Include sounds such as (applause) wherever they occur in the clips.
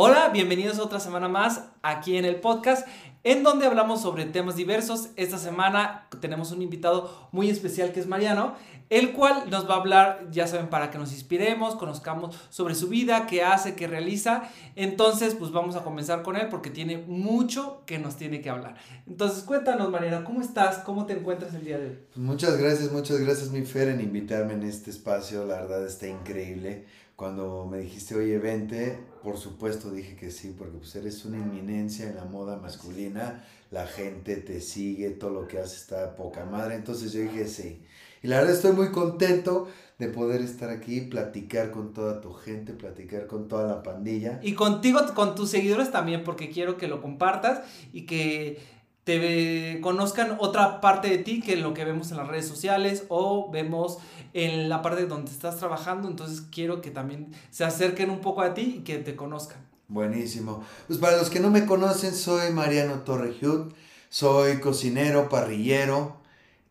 Hola, bienvenidos otra semana más aquí en el podcast en donde hablamos sobre temas diversos. Esta semana tenemos un invitado muy especial que es Mariano, el cual nos va a hablar, ya saben, para que nos inspiremos, conozcamos sobre su vida, qué hace, qué realiza. Entonces, pues vamos a comenzar con él porque tiene mucho que nos tiene que hablar. Entonces, cuéntanos, Mariano, ¿cómo estás? ¿Cómo te encuentras el día de hoy? Muchas gracias, muchas gracias, mi Fer, en invitarme en este espacio. La verdad está increíble cuando me dijiste, oye, vente, por supuesto dije que sí, porque pues eres una inminencia en la moda masculina, la gente te sigue, todo lo que haces está poca madre, entonces yo dije sí. Y la verdad estoy muy contento de poder estar aquí, platicar con toda tu gente, platicar con toda la pandilla. Y contigo, con tus seguidores también, porque quiero que lo compartas y que te conozcan otra parte de ti que lo que vemos en las redes sociales o vemos en la parte donde estás trabajando. Entonces quiero que también se acerquen un poco a ti y que te conozcan. Buenísimo. Pues para los que no me conocen, soy Mariano Torrejut, soy cocinero, parrillero.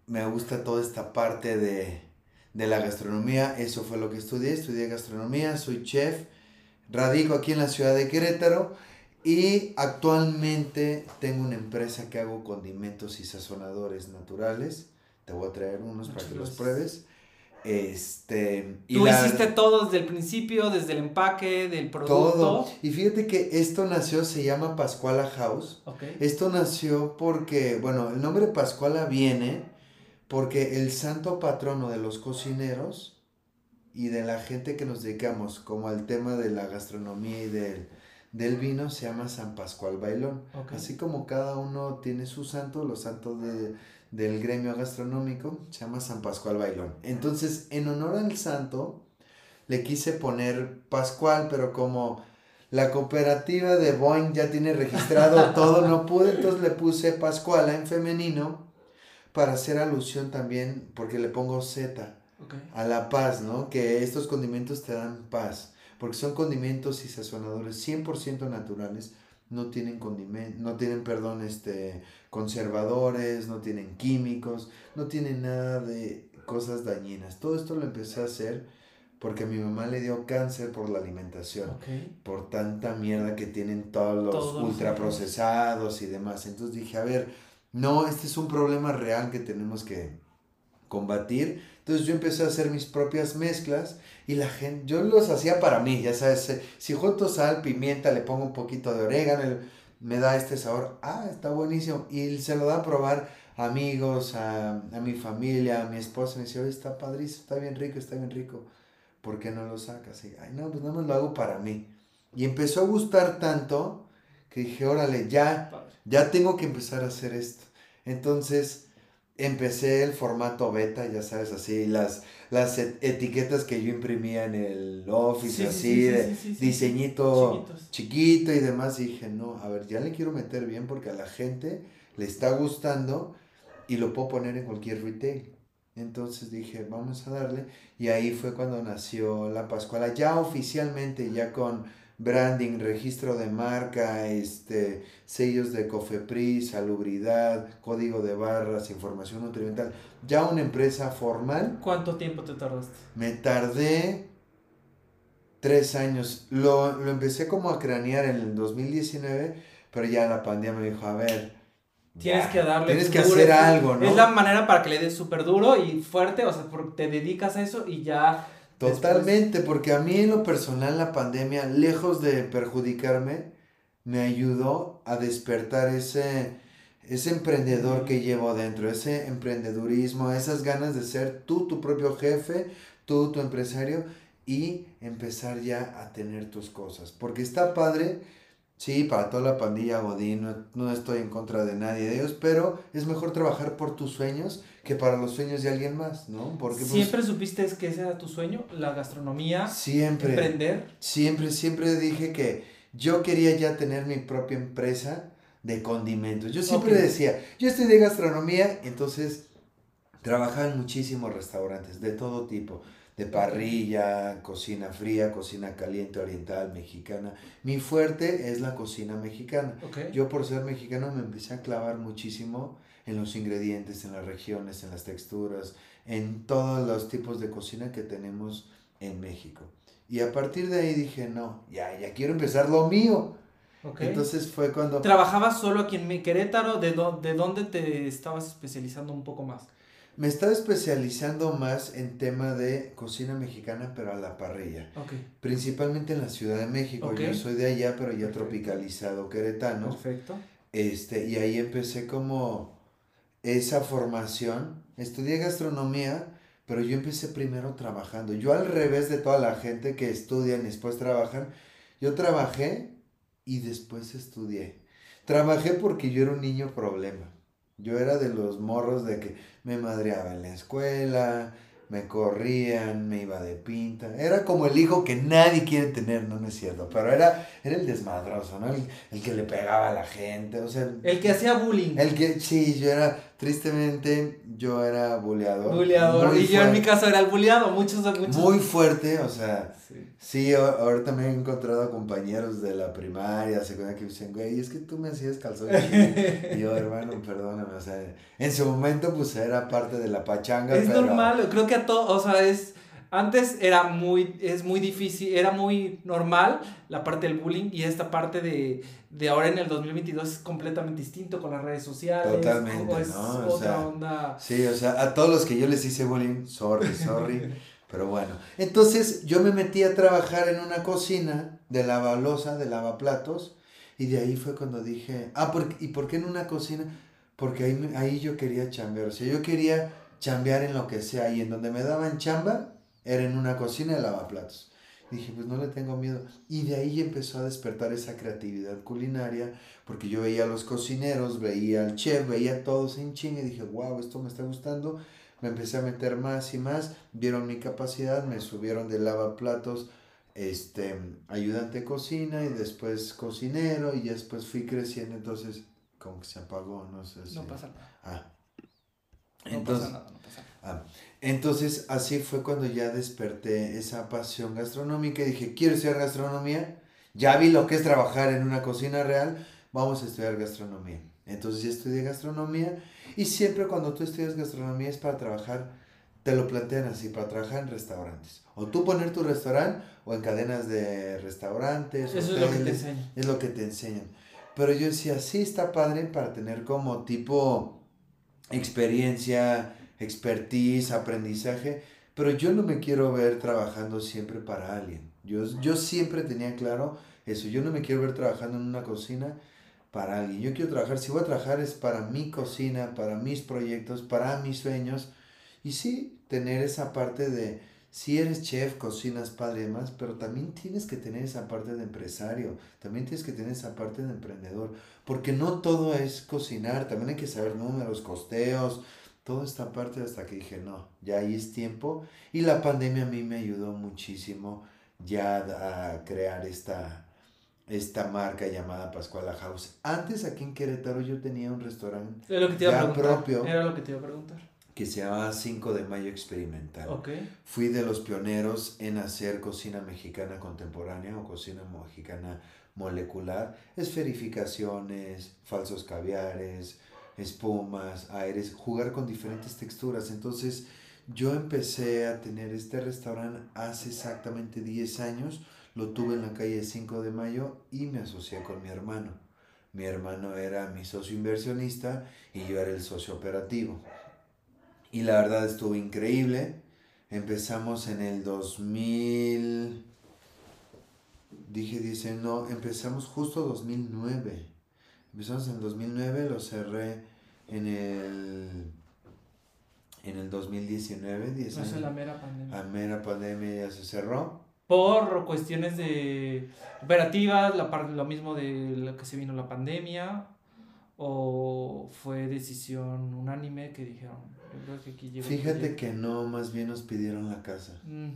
Me gusta toda esta parte de, de la gastronomía. Eso fue lo que estudié. Estudié gastronomía, soy chef. Radico aquí en la ciudad de Querétaro y actualmente tengo una empresa que hago condimentos y sazonadores naturales. Te voy a traer unos para que los pruebes. Este, y Tú hiciste todo desde el principio, desde el empaque, del producto. Todo. Y fíjate que esto nació, se llama Pascuala House. Esto nació porque, bueno, el nombre Pascuala viene porque el santo patrono de los cocineros y de la gente que nos dedicamos como al tema de la gastronomía y del del vino se llama San Pascual Bailón. Así como cada uno tiene su santo, los santos de, del gremio gastronómico, se llama San Pascual Bailón. Entonces, en honor al santo, le quise poner Pascual, pero como la cooperativa de Boeing ya tiene registrado (laughs) todo, no pude, entonces le puse Pascuala en femenino para hacer alusión también, porque le pongo Z a la paz, ¿no? Que estos condimentos te dan paz porque son condimentos y sazonadores 100% naturales, no tienen condimento, no tienen, perdón, este, conservadores, no tienen químicos, no tienen nada de cosas dañinas. Todo esto lo empecé a hacer porque a mi mamá le dio cáncer por la alimentación, por tanta mierda que tienen todos los ultraprocesados y demás. Entonces dije, a ver, no, este es un problema real que tenemos que combatir. Entonces yo empecé a hacer mis propias mezclas y la gente, yo los hacía para mí, ya sabes, eh, si junto sal, pimienta, le pongo un poquito de orégano, me da este sabor, ah, está buenísimo. Y se lo da a probar a amigos, a, a mi familia, a mi esposa, me dice, oye, está padrísimo, está bien rico, está bien rico. ¿Por qué no lo sacas? Y, ay, no, pues nada más lo hago para mí. Y empezó a gustar tanto que dije, órale, ya, ya tengo que empezar a hacer esto. Entonces, empecé el formato beta, ya sabes, así, las, las etiquetas que yo imprimía en el office, así, de diseñito chiquito y demás, y dije, no, a ver, ya le quiero meter bien porque a la gente le está gustando y lo puedo poner en cualquier retail. Entonces dije, vamos a darle, y ahí fue cuando nació la Pascuala, ya oficialmente, ya con branding, registro de marca, este, sellos de Cofepris, salubridad, código de barras, información nutrimental. Ya una empresa formal. ¿Cuánto tiempo te tardaste? Me tardé tres años. Lo, lo empecé como a cranear en el 2019, pero ya la pandemia me dijo, a ver, Tienes que darle. Tienes que hacer algo, ¿no? Es la manera para que le des súper duro y fuerte, o sea, te dedicas a eso y ya Totalmente, porque a mí en lo personal la pandemia, lejos de perjudicarme, me ayudó a despertar ese, ese emprendedor que llevo dentro, ese emprendedurismo, esas ganas de ser tú tu propio jefe, tú tu empresario y empezar ya a tener tus cosas. Porque está padre Sí, para toda la pandilla Godín, no, estoy en contra de nadie de ellos, pero es mejor trabajar por tus sueños que para los sueños de alguien más, ¿no? Porque pues, ¿Siempre supiste que ese era tu sueño? ¿La gastronomía? Siempre. ¿Emprender? Siempre, siempre dije que yo quería ya tener mi propia empresa de condimentos. Yo siempre decía, yo estudié gastronomía, entonces trabajaba en muchísimos restaurantes de todo tipo de parrilla, cocina fría, cocina caliente, oriental, mexicana. Mi fuerte es la cocina mexicana. Yo por ser mexicano me empecé a clavar muchísimo en los ingredientes, en las regiones, en las texturas, en todos los tipos de cocina que tenemos en México. Y a partir de ahí dije, no, ya, ya quiero empezar lo mío. Entonces fue cuando... ¿Trabajabas solo aquí en Querétaro? ¿De, ¿De dónde te estabas especializando un poco más? Me estaba especializando más en tema de cocina mexicana, pero a la parrilla. Principalmente en la Ciudad de México. Yo soy de allá, pero ya tropicalizado queretano. Perfecto. Este, y ahí empecé como esa formación. Estudié gastronomía, pero yo empecé primero trabajando. Yo al revés de toda la gente que estudian y después trabajan, yo trabajé y después estudié. Trabajé porque yo era un niño problema. Yo era de los morros de que me madreaba en la escuela, me corrían, me iba de pinta. Era como el hijo que nadie quiere tener, no, no es cierto, pero era, era el desmadroso, ¿no? El, que le pegaba a la gente, o sea... El que hacía bullying. El que, sí, yo era, tristemente, yo era bulleador. Bulleador, y yo en mi caso era el bulleado, muchos, muchos. Muy fuerte, o sea, sí, ahorita me he encontrado compañeros de la primaria, secundaria, que me dicen, güey, es que tú me hacías calzón. (laughs) y yo, hermano, perdóname, o sea, en su momento, pues, era parte de la pachanga. Es normal, creo que a todos, o sea, es antes era muy, es muy difícil, era muy normal la parte del bullying y esta parte de, de ahora en el 2022 es completamente distinto con las redes sociales. Totalmente, es ¿no? otra onda. Sí, o sea, a todos los que yo les hice bullying, sorry, sorry. (laughs) pero bueno, entonces yo me metí a trabajar en una cocina de lavalosa, de lavaplatos, y de ahí fue cuando dije, ah, ¿y por qué en una cocina? Porque ahí, ahí yo quería chambear, o sea, yo quería chambear en lo que sea, y en donde me daban chamba, era en una cocina de lavaplatos. Dije, pues no le tengo miedo. Y de ahí empezó a despertar esa creatividad culinaria, porque yo veía a los cocineros, veía al chef, veía a todos en chinga y dije, wow, esto me está gustando. Me empecé a meter más y más, vieron mi capacidad, me subieron de lavaplatos, este, ayudante de cocina y después cocinero y después fui creciendo, entonces como que se apagó, no sé si... No pasa nada. Ah. Entonces, no pasa nada, no pasa nada. Ah. Entonces así fue cuando ya desperté esa pasión gastronómica y dije, quiero estudiar gastronomía, ya vi lo que es trabajar en una cocina real, vamos a estudiar gastronomía. Entonces ya estudié gastronomía y siempre cuando tú estudias gastronomía es para trabajar, te lo plantean así, para trabajar en restaurantes. O tú poner tu restaurante o en cadenas de restaurantes. Eso es lo que te enseñan. Es lo que te enseñan. Pero yo decía, sí está padre para tener como tipo experiencia, expertise, aprendizaje, pero yo no me quiero ver trabajando siempre para alguien. Yo, yo siempre tenía claro eso, yo no me quiero ver trabajando en una cocina para alguien. Yo quiero trabajar, si voy a trabajar es para mi cocina, para mis proyectos, para mis sueños. Y sí, tener esa parte de, si eres chef, cocinas, padre y demás, pero también tienes que tener esa parte de empresario, también tienes que tener esa parte de emprendedor, porque no todo es cocinar, también hay que saber números, costeos, toda esta parte hasta que dije, no, ya ahí es tiempo. Y la pandemia a mí me ayudó muchísimo ya a crear esta, esta marca llamada Pascuala House. Antes aquí en Querétaro yo tenía un restaurante ya propio. Era lo que te iba a preguntar. Que se llamaba 5 de Mayo Experimental. Fui de los pioneros en hacer cocina mexicana contemporánea o cocina mexicana molecular. Esferificaciones, falsos caviares, espumas, aires, jugar con diferentes texturas. Entonces yo empecé a tener este restaurante hace exactamente 10 años. Lo tuve en la calle 5 de Mayo y me asocié con mi hermano. Mi hermano era mi socio inversionista y yo era el socio operativo. Y la verdad estuvo increíble. Empezamos en el 2000... Dije, dice, no, empezamos justo 2009 Empezamos en el 2009, lo cerré en el en el 2019, 10 años. la mera pandemia. La mera pandemia ya se cerró. Por cuestiones de operativas, la parte, lo mismo de lo que se vino la pandemia, o fue decisión unánime que dijeron, Fíjate que no, más bien nos pidieron la casa. Mm.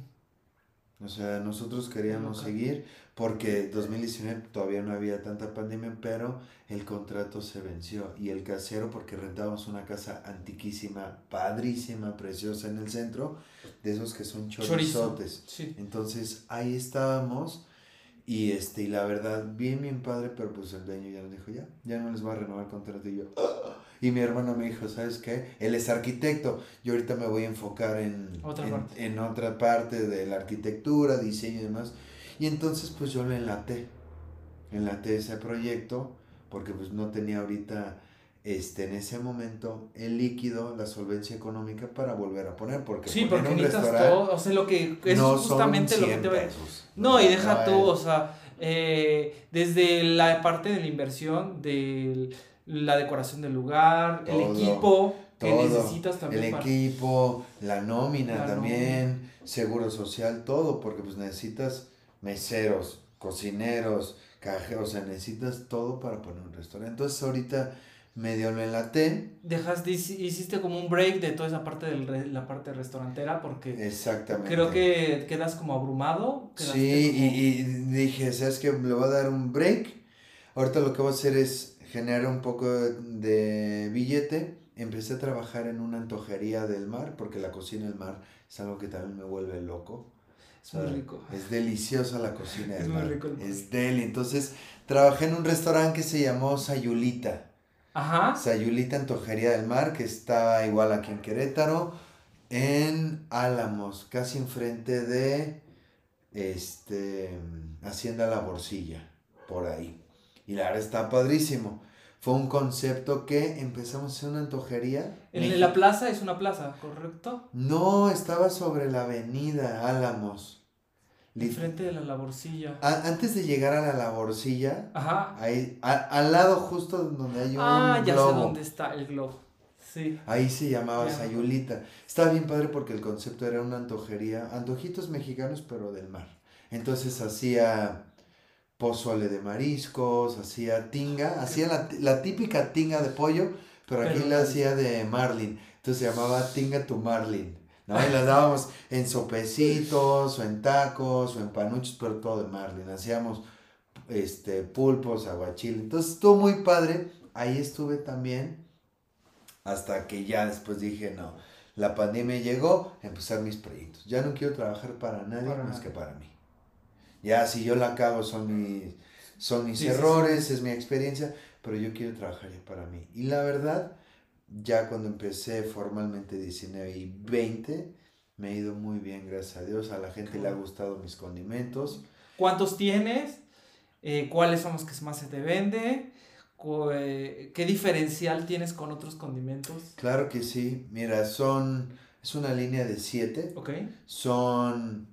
O sea, nosotros queríamos seguir porque 2019 todavía no había tanta pandemia, pero el contrato se venció y el casero, porque rentábamos una casa antiquísima, padrísima, preciosa en el centro, de esos que son chorizotes. Entonces ahí estábamos y este y la verdad, bien, bien padre, pero pues el dueño ya nos dijo, ya, ya no les va a renovar el contrato y yo... Y mi hermano me dijo, ¿sabes qué? Él es arquitecto. Yo ahorita me voy a enfocar en otra, parte. en otra parte de la arquitectura, diseño y demás. Y entonces pues yo le enlaté. Enlaté ese proyecto porque pues no tenía ahorita este, en ese momento el líquido, la solvencia económica para volver a poner. Porque sí, porque un todo, o sea, lo que es justamente lo que te va No, y deja tú, o sea, eh, desde la parte de la inversión, de la decoración del lugar, el equipo que necesitas también. El equipo, la nómina también, seguro social, todo, porque pues necesitas meseros, cocineros, cajeros, o sea, necesitas todo para poner un restaurante. Entonces ahorita medio lo enlaté. Dejaste, hiciste como un break de toda esa parte de la parte restaurantera porque Exactamente. creo que quedas como abrumado. Sí, y, dije, ¿sabes qué? Le voy a dar un break. Ahorita lo que voy a hacer es generar un poco de billete. Empecé a trabajar en una antojería del mar porque la cocina del mar es algo que también me vuelve loco. Es muy rico. Es deliciosa la cocina del mar. Es muy rico. Es deli. Entonces, trabajé en un restaurante que se llamó Sayulita. Ajá. Sayulita Antojería del Mar, que está igual aquí en Querétaro, en Álamos, casi enfrente de este Hacienda La Borcilla, por ahí. Y la verdad está padrísimo. Fue un concepto que empezamos a hacer una antojería. ¿En la plaza es una plaza, correcto? No, estaba sobre la avenida Álamos. Frente de la laborcilla. antes de llegar a la laborcilla, Ajá. ahí, al lado justo donde hay un Ah, ya sé dónde está el globo. Sí. Ahí se llamaba Sayulita. Estaba bien padre porque el concepto era una antojería, antojitos mexicanos pero del mar. Entonces hacía pozole de mariscos, hacía tinga, hacía la, la, típica tinga de pollo, pero aquí la hacía de marlin. Entonces se llamaba tinga tu marlin. ¿no? Y las dábamos en sopecitos, o en tacos, o en panuchos, pero todo de marlin. Hacíamos este, pulpos, aguachile. Entonces estuvo muy padre. Ahí estuve también. Hasta que ya después dije, no, la pandemia llegó, empezar mis proyectos. Ya no quiero trabajar para nadie más que para mí. Ya si yo la cago son mis, son mis errores, es mi experiencia, pero yo quiero trabajar ya para mí. Y la verdad, ya cuando empecé formalmente 19 y 20, me ha ido muy bien, gracias a Dios. A la gente le ha gustado mis condimentos. ¿Cuántos tienes? Eh, ¿Cuáles son los que más se te vende? Eh, ¿Qué diferencial tienes con otros condimentos? Claro que sí. Mira, son. Es una línea de 7. Ok. Son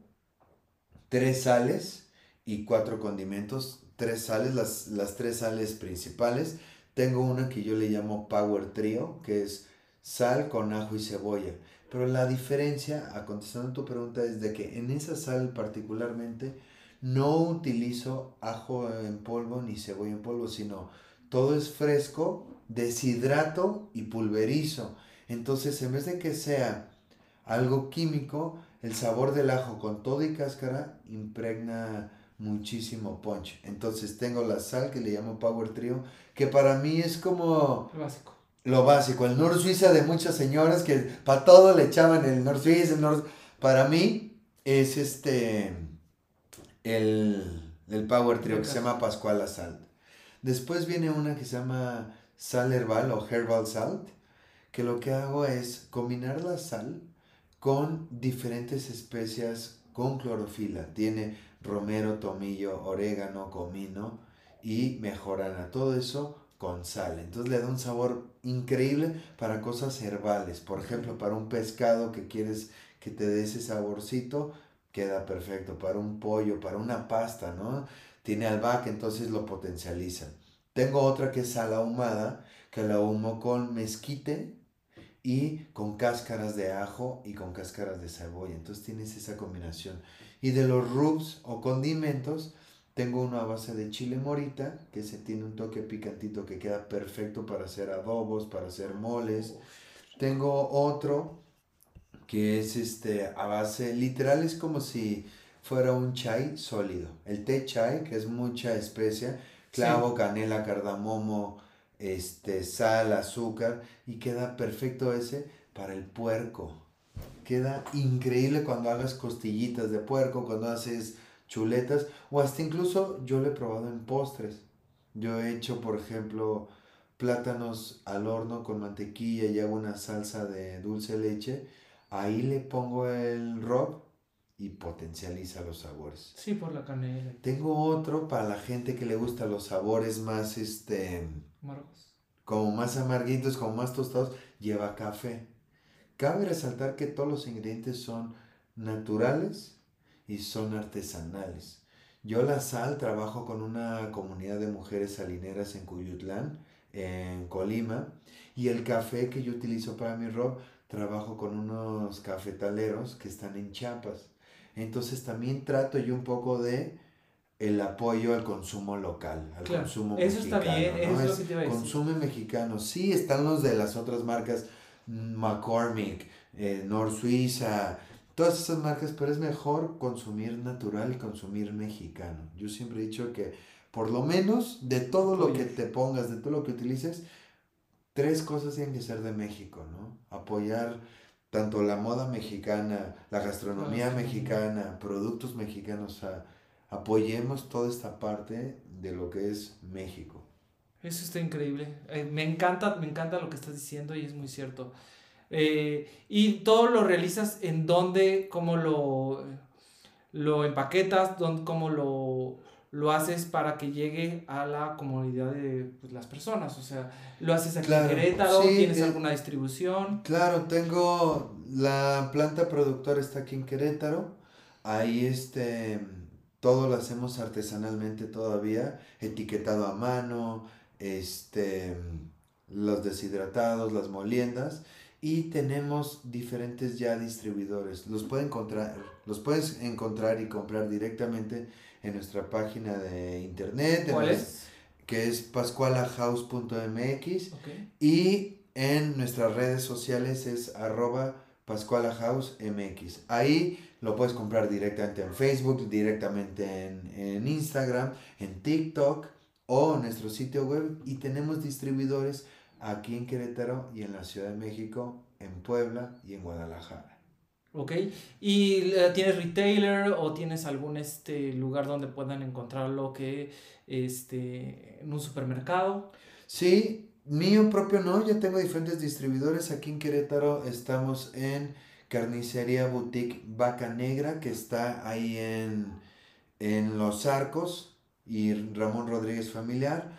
tres sales y cuatro condimentos. Tres sales, las, las tres sales principales tengo una que yo le llamo Power Trio, que es sal con ajo y cebolla. Pero la diferencia, a contestando tu pregunta, es de que en esa sal particularmente no utilizo ajo en polvo ni cebolla en polvo, sino todo es fresco, deshidrato y pulverizo. Entonces, en vez de que sea algo químico, el sabor del ajo con todo y cáscara impregna muchísimo punch. Entonces tengo la sal que le llamo Power Trio, que para mí es como... Lo básico. Lo básico, el Nor Suiza de muchas señoras que para todo le echaban el Nor Suiza, el Para mí es este... El, el Power Trio que se llama Pascuala Salt. Después viene una que se llama Sal Herbal o Herbal Salt, que lo que hago es combinar la sal con diferentes especias con clorofila. Tiene romero, tomillo, orégano, comino y a Todo eso con sal. Entonces le da un sabor increíble para cosas herbales. Por ejemplo, para un pescado que quieres que te dé ese saborcito, queda perfecto. Para un pollo, para una pasta, ¿no? Tiene albahaca, entonces lo potencializa. Tengo otra que es sal ahumada, que la ahumo con mezquite y con cáscaras de ajo y con cáscaras de cebolla. Entonces tienes esa combinación. Y de los rubs o condimentos, tengo una base de chile morita, que se tiene un toque picantito que queda perfecto para hacer adobos, para hacer moles. Tengo otro que es este a base, literal es como si fuera un chai sólido. El té chai, que es mucha especia, clavo, canela, cardamomo, este, sal, azúcar, y queda perfecto ese para el puerco. Queda increíble cuando hagas costillitas de puerco, cuando haces chuletas, o hasta incluso yo lo he probado en postres. Yo he hecho, por ejemplo, plátanos al horno con mantequilla y hago una salsa de dulce leche, ahí le pongo el rob y potencializa los sabores. Sí, por la canela. Tengo otro para la gente que le gusta los sabores más, este... Como más amarguitos, como más tostados, lleva café. Cabe resaltar que todos los ingredientes son naturales y son artesanales. Yo la sal trabajo con una comunidad de mujeres salineras en Cuyutlán, en Colima, y el café que yo utilizo para mi rob, trabajo con unos cafetaleros que están en Chiapas. Entonces también trato yo un poco de el apoyo al consumo local, al consumo eso Está bien, eso es lo Consume mexicano. Sí, están los de las otras marcas, McCormick, eh, North Suiza, todas esas marcas, pero es mejor consumir natural y consumir mexicano. Yo siempre he dicho que por lo menos de todo lo que te pongas, de todo lo que utilices, tres cosas tienen que ser de México, ¿no? Apoyar tanto la moda mexicana, la gastronomía mexicana, productos mexicanos, apoyemos toda esta parte de lo que es México. Eso está increíble. Eh, me encanta, me encanta lo que estás diciendo y es muy cierto. Eh, y todo lo realizas en dónde, cómo lo, lo empaquetas, dónde, cómo lo, lo haces para que llegue a la comunidad de pues, las personas. O sea, lo haces aquí en Querétaro, tienes eh, alguna distribución. Claro, tengo la planta productora está aquí en Querétaro. Ahí este todo lo hacemos artesanalmente todavía, etiquetado a mano, este los deshidratados, las moliendas y tenemos diferentes ya distribuidores. Los, pueden encontrar, los puedes encontrar y comprar directamente en nuestra página de internet. ¿Cuál es? Que es pascualahouse.mx. Y en nuestras redes sociales es arroba pascualahousemx. Ahí lo puedes comprar directamente en Facebook, directamente en, en Instagram, en TikTok o en nuestro sitio web. Y tenemos distribuidores aquí en Querétaro y en la Ciudad de México, en Puebla y en Guadalajara. Ok, ¿y eh, tienes retailer o tienes algún este, lugar donde puedan encontrarlo que este, en un supermercado? Sí, mío propio no, ya tengo diferentes distribuidores. Aquí en Querétaro estamos en Carnicería Boutique Vaca Negra, que está ahí en, en Los Arcos y Ramón Rodríguez Familiar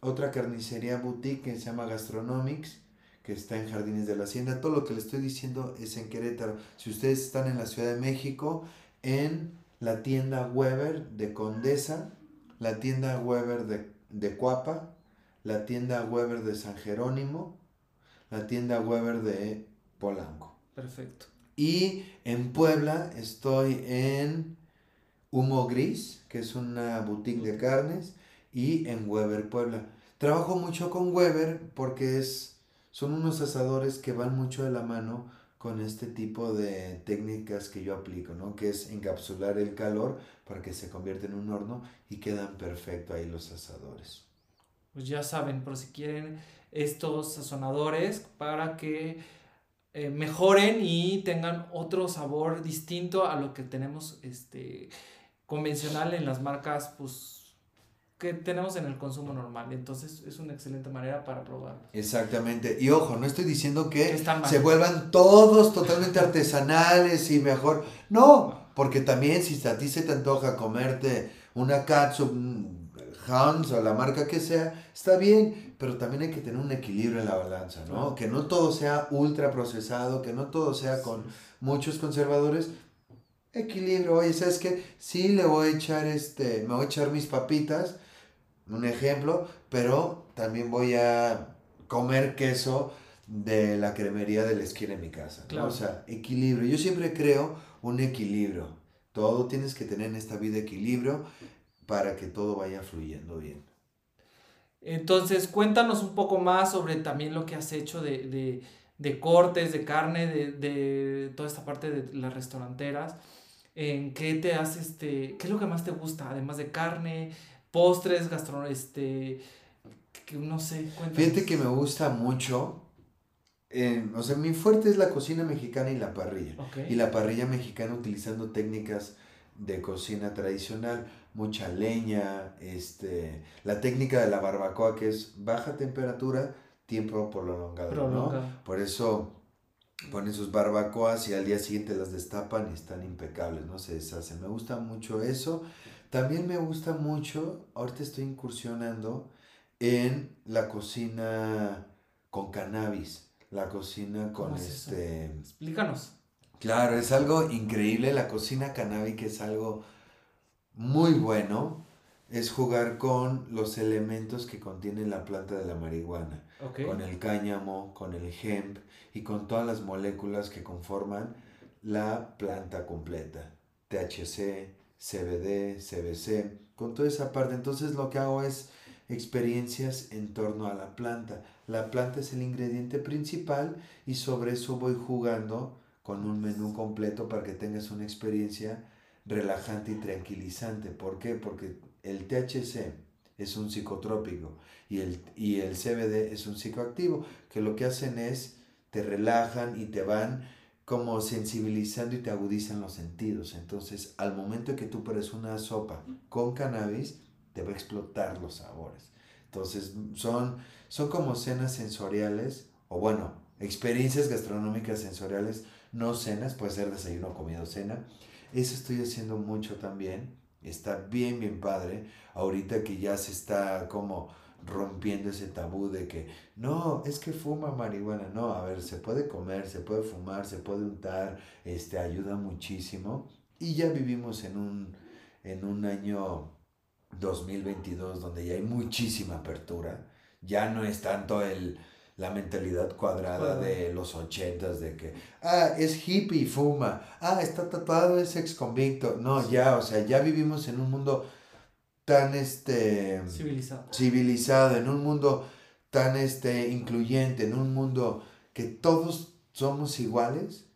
otra carnicería boutique que se llama Gastronomics, que está en Jardines de la Hacienda. Todo lo que le estoy diciendo es en Querétaro. Si ustedes están en la Ciudad de México, en la tienda Weber de Condesa, la tienda Weber de, de Cuapa, la tienda Weber de San Jerónimo, la tienda Weber de Polanco. Perfecto. Y en Puebla estoy en Humo Gris, que es una boutique de carnes, y en Weber Puebla. Trabajo mucho con Weber porque es, son unos asadores que van mucho de la mano con este tipo de técnicas que yo aplico, ¿no? Que es encapsular el calor para que se convierta en un horno y quedan perfecto ahí los asadores. Pues ya saben, por si quieren estos sazonadores para que eh, mejoren y tengan otro sabor distinto a lo que tenemos este convencional en las marcas pues que tenemos en el consumo normal. Entonces es una excelente manera para probar. Exactamente. Y ojo, no estoy diciendo que se vuelvan todos totalmente artesanales y mejor. No, porque también si a ti se te antoja comerte una katsu, Hans o la marca que sea, está bien, pero también hay que tener un equilibrio en la balanza, ¿no? Que no todo sea ultra procesado, que no todo sea con muchos conservadores. Equilibrio, oye, ¿sabes qué? Sí le voy a echar este, me voy a echar mis papitas, un ejemplo, pero también voy a comer queso de la cremería de la esquina de mi casa. O sea, equilibrio. Yo siempre creo un equilibrio. Todo tienes que tener en esta vida equilibrio para que todo vaya fluyendo bien. Entonces, cuéntanos un poco más sobre también lo que has hecho de, cortes, de carne, de, de, toda esta parte de las restauranteras. ¿En qué te hace este, qué es lo que más te gusta, además de carne, postres, gastronómicos, este, que no sé. Fíjate que me gusta mucho. Eh, o sea, mi fuerte es la cocina mexicana y la parrilla. Y la parrilla mexicana utilizando técnicas de cocina tradicional. Mucha leña, este, la técnica de la barbacoa que es baja temperatura, tiempo prolongado, prolongado. ¿no? Por eso ponen sus barbacoas y al día siguiente las destapan y están impecables, no se deshacen. Me gusta mucho eso. También me gusta mucho, ahorita estoy incursionando en la cocina con cannabis, la cocina con este... Explícanos. Claro, es algo increíble, la cocina canábica es algo muy bueno, es jugar con los elementos que contiene la planta de la marihuana, con el cáñamo, con el hemp y con todas las moléculas que conforman la planta completa, THC, CBD, CBC, con toda esa parte. Entonces lo que hago es experiencias en torno a la planta. La planta es el ingrediente principal y sobre eso voy jugando con un menú completo para que tengas una experiencia relajante y tranquilizante. ¿Por qué? Porque el THC es un psicotrópico y el, y el CBD es un psicoactivo, que lo que hacen es te relajan y te van como sensibilizando y te agudizan los sentidos. Entonces, al momento que tú pones una sopa con cannabis, te va a explotar los sabores. Entonces, son, son como cenas sensoriales, o bueno, experiencias gastronómicas sensoriales, no cenas, puede ser desayuno, comida o cena. Eso estoy haciendo mucho también. Está bien, bien padre. Ahorita que ya se está como rompiendo ese tabú de que no, es que fuma marihuana. No, a ver, se puede comer, se puede fumar, se puede untar, este, ayuda muchísimo. Y ya vivimos en un, en un año 2022 donde ya hay muchísima apertura. Ya no es tanto el, la mentalidad cuadrada de los ochentas de que, ah, es hippie y fuma, ah, está tatuado, es ex convicto. No, ya, o sea, ya vivimos en un mundo tan, este... Civilizado. Civilizado, en un mundo tan, este, incluyente, en un mundo que todos somos iguales,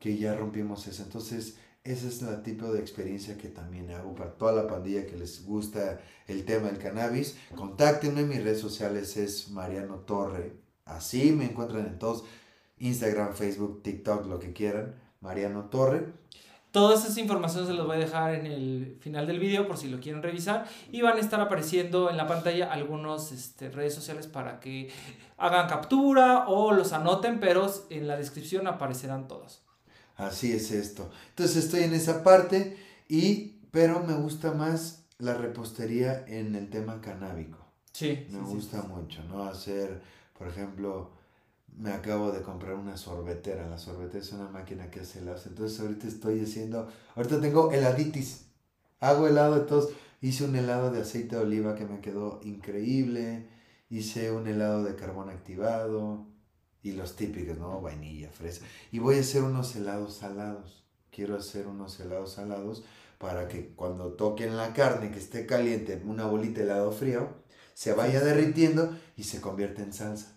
que ya rompimos eso. Entonces, ese es el tipo de experiencia que también hago para toda la pandilla que les gusta el tema del cannabis. Contáctenme, mis redes sociales es Mariano Torre Así me encuentran en todos, Instagram, Facebook, TikTok, lo que quieran, Mariano Torre. Todas esas informaciones se las voy a dejar en el final del video por si lo quieren revisar y van a estar apareciendo en la pantalla algunas este, redes sociales para que hagan captura o los anoten, pero en la descripción aparecerán todos. Así es esto. Entonces estoy en esa parte y pero me gusta más la repostería en el tema canábico. Sí. Me gusta mucho, ¿no? Hacer por ejemplo, me acabo de comprar una sorbetera. La sorbetera es una máquina que hace helados. Entonces ahorita estoy haciendo, ahorita tengo heladitis. Hago helado, entonces hice un helado de aceite de oliva que me quedó increíble. Hice un helado de carbón activado. Y los típicos, ¿no? Vainilla, fresa. Y voy a hacer unos helados salados. Quiero hacer unos helados salados para que cuando toquen la carne que esté caliente, una bolita de helado frío, se vaya derritiendo y se convierte en salsa.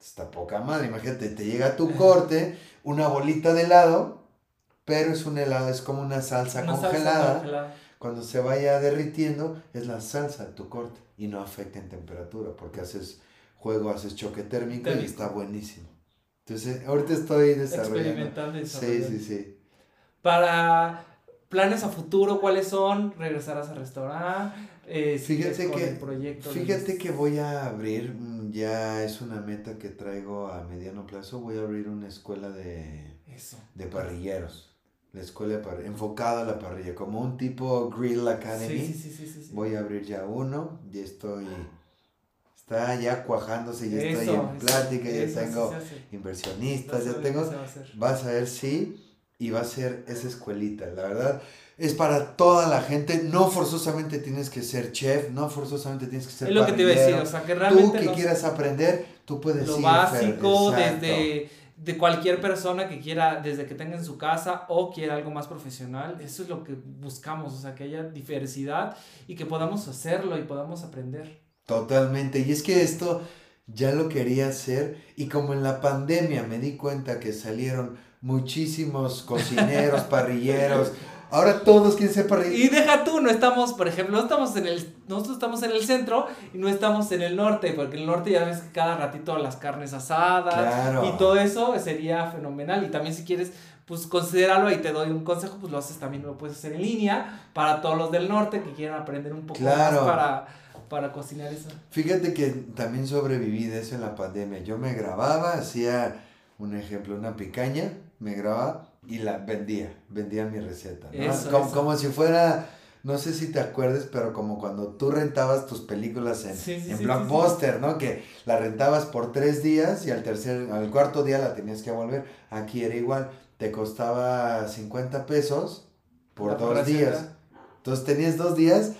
Está poca madre, imagínate, te llega tu corte, una bolita de helado, pero es un helado, es como una salsa, congelada. Cuando se vaya derritiendo, es la salsa de tu corte y no afecta en temperatura porque haces juego, haces choque térmico, y está buenísimo. Entonces, ahorita estoy desarrollando. Experimentando Sí, sí, sí. Para planes a futuro, ¿cuáles son? ¿Regresarás al restaurante? Eh, fíjate que, fíjate que voy a abrir, mm, ya es una meta que traigo a mediano plazo, voy a abrir una escuela de, de parrilleros. La escuela enfocada a la parrilla, como un tipo Grill Academy. Sí, sí, sí, voy a abrir ya uno, y estoy, está ya cuajándose, ya estoy en plática, ya tengo inversionistas, ya tengo, vas a ver si, y va a ser esa escuelita, la verdad es para toda la gente. No forzosamente tienes que ser chef, no forzosamente tienes que ser Es lo que te iba a decir, o sea, que realmente. Tú que quieras aprender, tú puedes Lo básico desde de cualquier persona que quiera, desde que tenga en su casa o quiera algo más profesional, eso es lo que buscamos, o sea, que haya diversidad y que podamos hacerlo y podamos aprender. Totalmente, y es que esto ya lo quería hacer y como en la pandemia me di cuenta que salieron muchísimos cocineros, parrilleros, Ahora todos quieren ser parrilleros. Y deja tú, no estamos, por ejemplo, no estamos en el, nosotros estamos en el centro y no estamos en el norte, porque en el norte ya ves que cada ratito las carnes asadas y todo eso sería fenomenal. Y también si quieres pues considéralo y te doy un consejo, pues lo haces también, lo puedes hacer en línea para todos los del norte que quieran aprender un poco más para, para cocinar eso. Fíjate que también sobreviví de eso en la pandemia. Yo me grababa, hacía un ejemplo, una picaña, me grababa y la vendía, vendía mi receta. como, como si fuera no sé si te acuerdes, pero como cuando tú rentabas tus películas en, en Blockbuster, ¿no? Que la rentabas por tres días y al tercer, al cuarto día la tenías que volver. Aquí era igual, te costaba 50 pesos por dos días. Entonces tenías dos días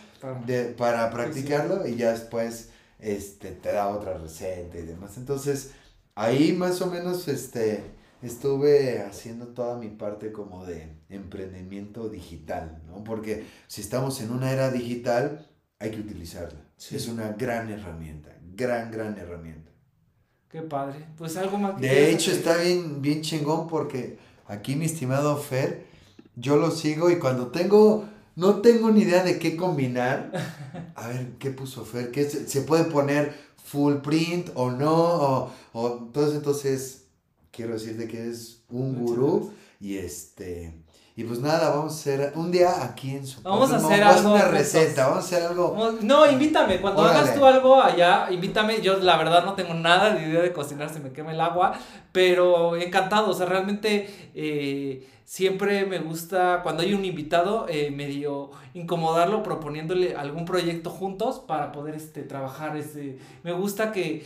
de, para practicarlo y ya después este, te da otra receta y demás. Entonces, ahí más o menos, este, estuve haciendo toda mi parte como de emprendimiento digital, ¿no? Porque si estamos en una era digital, hay que utilizarla. Es una gran herramienta, gran, gran herramienta. Qué padre. Pues algo más. De hecho, está bien, bien chingón porque aquí mi estimado Fer, yo lo sigo y cuando tengo, no tengo ni idea de qué combinar. A ver, ¿qué puso Fer? ¿Qué se, se puede poner full print o no? O, o entonces, entonces quiero decirte que es un gurú y este y pues nada, vamos a hacer un día aquí en su Vamos a hacer algo. una receta, vamos a hacer algo. No, invítame. Cuando hagas tú algo allá, invítame. Yo, la verdad, no tengo nada de idea de cocinar, se me quema el agua. Pero encantado. O sea, realmente eh, siempre me gusta, cuando hay un invitado, eh, medio incomodarlo proponiéndole algún proyecto juntos para poder este, trabajar. Este, me gusta que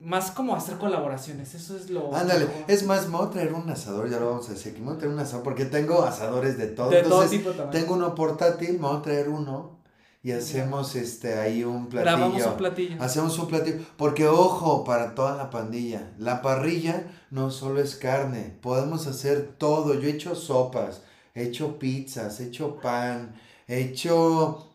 más como hacer colaboraciones, eso es lo... Ándale, es más, me voy a traer un asador, ya lo vamos a decir, me voy a traer un asador, porque tengo asadores de todo. De todo tipo también. Tengo uno portátil, me voy a traer uno y hacemos este ahí un platillo. Grabamos un platillo. Hacemos un platillo, porque ojo, para toda la pandilla, la parrilla no solo es carne, podemos hacer todo, yo he hecho sopas, he hecho pizzas, he hecho pan, he hecho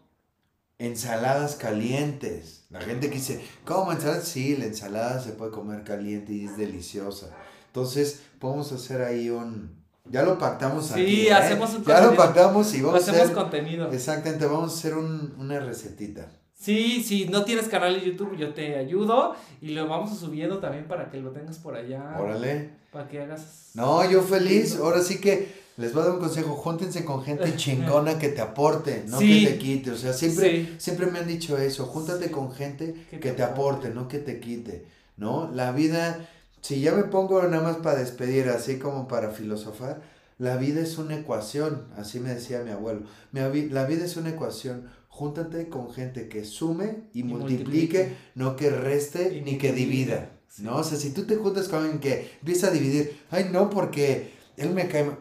ensaladas calientes la gente que dice, ¿cómo ensalada? Sí, la ensalada se puede comer caliente y es deliciosa. Entonces, podemos hacer ahí un... Ya lo pactamos sí, aquí. Sí, ¿eh? hacemos un Ya lo pactamos y vamos a hacer... contenido. Exactamente, vamos a hacer un, una recetita. Sí, si no tienes canal de YouTube, yo te ayudo y lo vamos subiendo también para que lo tengas por allá. Órale. Para que hagas... No, yo feliz. Ahora sí que les voy a dar un consejo, júntense con gente (laughs) chingona que te aporte, no que te quite. O sea, siempre, siempre me han dicho eso, júntate con gente que, te, aporte, no que te quite, ¿no? La vida, si ya me pongo nada más para despedir, así como para filosofar, la vida es una ecuación, así me decía mi abuelo. la vida es una ecuación, júntate con gente que sume y, multiplique, no que reste ni que divida. ¿No? O sea, si tú te juntas con alguien que empieza a dividir, ay no, porque él me cae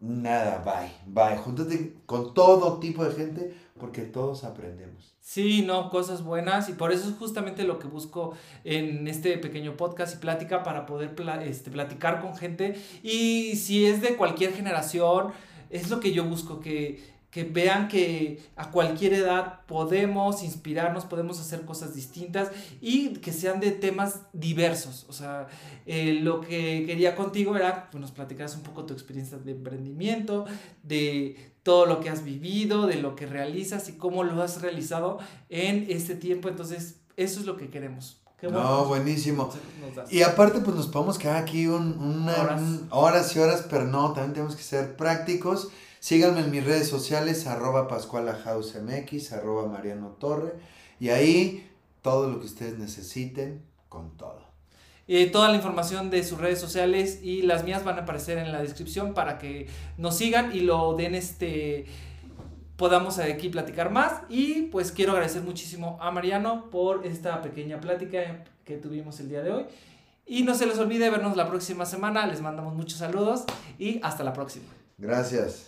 nada, bye, bye. Júntate con todo tipo de gente porque todos aprendemos. Sí, no, cosas buenas y por eso es justamente lo que busco en este pequeño podcast y plática para poder este, platicar con gente y si es de cualquier generación, es lo que yo busco, que que vean que a cualquier edad podemos inspirarnos, podemos hacer cosas distintas y que sean de temas diversos. O sea, eh, lo que quería contigo era que nos platicaras un poco tu experiencia de emprendimiento, de todo lo que has vivido, de lo que realizas y cómo lo has realizado en este tiempo. Entonces, eso es lo que queremos. no, buenísimo. Y aparte, pues nos podemos quedar aquí un, horas. horas y horas, pero no, también tenemos que ser prácticos Síganme en mis redes sociales, arroba pascualahousemx, arroba mariano torre. Y ahí todo lo que ustedes necesiten, con todo. Eh, toda la información de sus redes sociales y las mías van a aparecer en la descripción para que nos sigan y lo den este podamos aquí platicar más y pues quiero agradecer muchísimo a Mariano por esta pequeña plática que tuvimos el día de hoy y no se les olvide vernos la próxima semana les mandamos muchos saludos y hasta la próxima gracias